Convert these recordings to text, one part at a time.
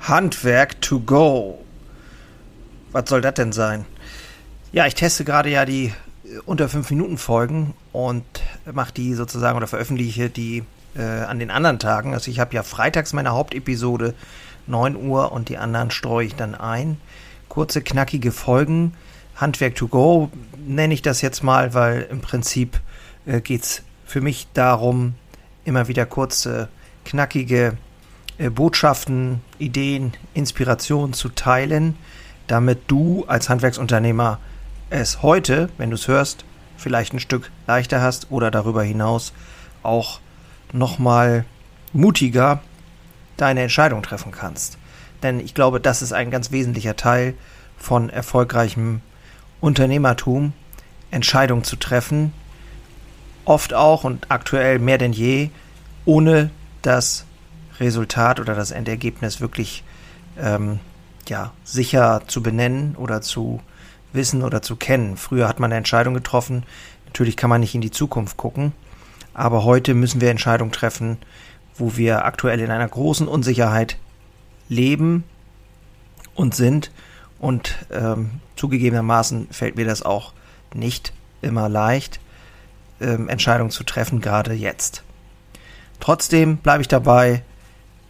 Handwerk to go. Was soll das denn sein? Ja, ich teste gerade ja die äh, unter 5 Minuten Folgen und mache die sozusagen oder veröffentliche die äh, an den anderen Tagen. Also ich habe ja freitags meine Hauptepisode 9 Uhr und die anderen streue ich dann ein. Kurze, knackige Folgen. Handwerk to go nenne ich das jetzt mal, weil im Prinzip äh, geht es für mich darum, immer wieder kurze, knackige Botschaften, Ideen, Inspirationen zu teilen, damit du als Handwerksunternehmer es heute, wenn du es hörst, vielleicht ein Stück leichter hast oder darüber hinaus auch nochmal mutiger deine Entscheidung treffen kannst. Denn ich glaube, das ist ein ganz wesentlicher Teil von erfolgreichem Unternehmertum, Entscheidungen zu treffen, oft auch und aktuell mehr denn je, ohne das Resultat oder das Endergebnis wirklich ähm, ja, sicher zu benennen oder zu wissen oder zu kennen. Früher hat man eine Entscheidung getroffen. Natürlich kann man nicht in die Zukunft gucken, aber heute müssen wir Entscheidungen treffen, wo wir aktuell in einer großen Unsicherheit leben und sind. Und ähm, zugegebenermaßen fällt mir das auch nicht immer leicht, ähm, Entscheidungen zu treffen, gerade jetzt. Trotzdem bleibe ich dabei,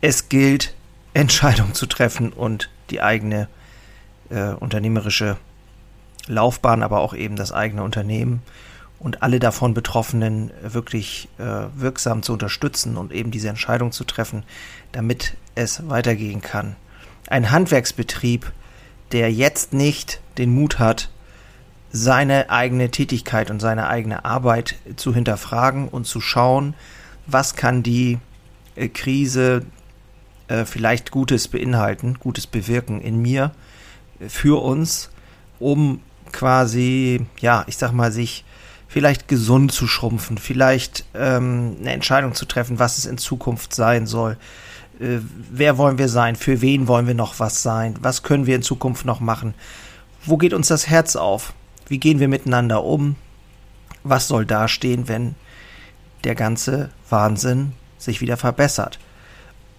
es gilt, Entscheidungen zu treffen und die eigene äh, unternehmerische Laufbahn, aber auch eben das eigene Unternehmen und alle davon Betroffenen wirklich äh, wirksam zu unterstützen und eben diese Entscheidung zu treffen, damit es weitergehen kann. Ein Handwerksbetrieb, der jetzt nicht den Mut hat, seine eigene Tätigkeit und seine eigene Arbeit zu hinterfragen und zu schauen, was kann die äh, Krise äh, vielleicht Gutes beinhalten, Gutes bewirken in mir, äh, für uns, um quasi, ja, ich sag mal, sich vielleicht gesund zu schrumpfen, vielleicht ähm, eine Entscheidung zu treffen, was es in Zukunft sein soll. Äh, wer wollen wir sein? Für wen wollen wir noch was sein? Was können wir in Zukunft noch machen? Wo geht uns das Herz auf? Wie gehen wir miteinander um? Was soll dastehen, wenn der ganze Wahnsinn sich wieder verbessert?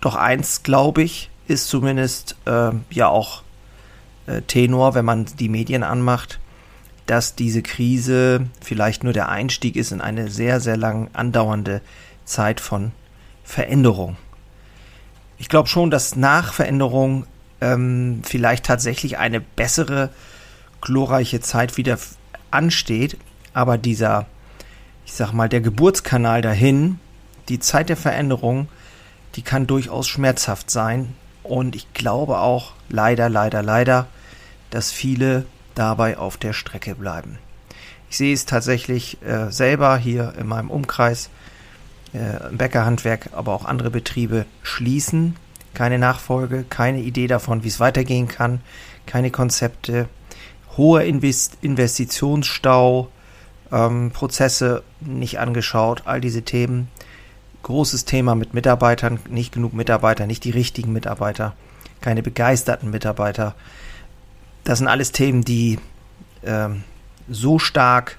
Doch eins, glaube ich, ist zumindest äh, ja auch äh, Tenor, wenn man die Medien anmacht, dass diese Krise vielleicht nur der Einstieg ist in eine sehr, sehr lang andauernde Zeit von Veränderung. Ich glaube schon, dass nach Veränderung ähm, vielleicht tatsächlich eine bessere, glorreiche Zeit wieder ansteht, aber dieser, ich sag mal, der Geburtskanal dahin, die Zeit der Veränderung, die kann durchaus schmerzhaft sein. Und ich glaube auch, leider, leider, leider, dass viele dabei auf der Strecke bleiben. Ich sehe es tatsächlich äh, selber hier in meinem Umkreis. Äh, Bäckerhandwerk, aber auch andere Betriebe schließen. Keine Nachfolge, keine Idee davon, wie es weitergehen kann, keine Konzepte, hoher Invest Investitionsstau, ähm, Prozesse nicht angeschaut, all diese Themen großes Thema mit Mitarbeitern, nicht genug Mitarbeiter, nicht die richtigen Mitarbeiter, keine begeisterten Mitarbeiter. Das sind alles Themen, die ähm, so stark,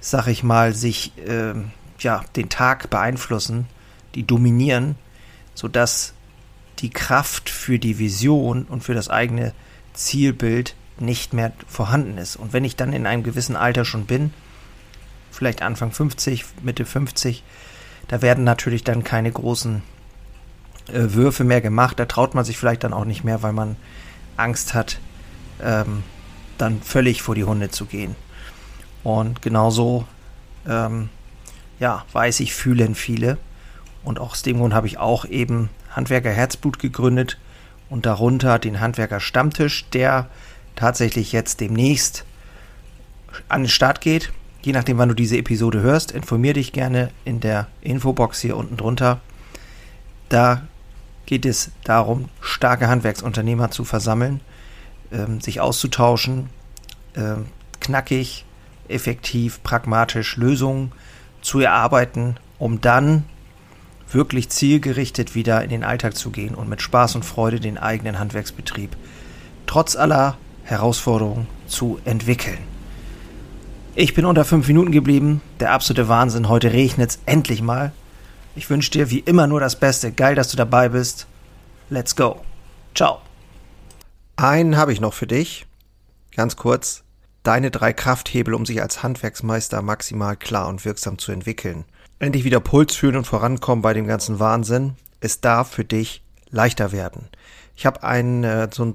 sag ich mal, sich ähm, ja, den Tag beeinflussen, die dominieren, sodass die Kraft für die Vision und für das eigene Zielbild nicht mehr vorhanden ist. Und wenn ich dann in einem gewissen Alter schon bin, vielleicht Anfang 50, Mitte 50, da werden natürlich dann keine großen äh, Würfe mehr gemacht. Da traut man sich vielleicht dann auch nicht mehr, weil man Angst hat, ähm, dann völlig vor die Hunde zu gehen. Und genauso, ähm, ja, weiß ich, fühlen viele. Und auch aus dem Grund habe ich auch eben Handwerker Herzblut gegründet und darunter den Handwerker Stammtisch, der tatsächlich jetzt demnächst an den Start geht. Je nachdem, wann du diese Episode hörst, informier dich gerne in der Infobox hier unten drunter. Da geht es darum, starke Handwerksunternehmer zu versammeln, ähm, sich auszutauschen, ähm, knackig, effektiv, pragmatisch Lösungen zu erarbeiten, um dann wirklich zielgerichtet wieder in den Alltag zu gehen und mit Spaß und Freude den eigenen Handwerksbetrieb trotz aller Herausforderungen zu entwickeln. Ich bin unter fünf Minuten geblieben. Der absolute Wahnsinn. Heute regnet es endlich mal. Ich wünsche dir wie immer nur das Beste. Geil, dass du dabei bist. Let's go. Ciao. Einen habe ich noch für dich. Ganz kurz. Deine drei Krafthebel, um sich als Handwerksmeister maximal klar und wirksam zu entwickeln. Endlich wieder Puls fühlen und vorankommen bei dem ganzen Wahnsinn. Es darf für dich leichter werden. Ich habe ein äh, so ein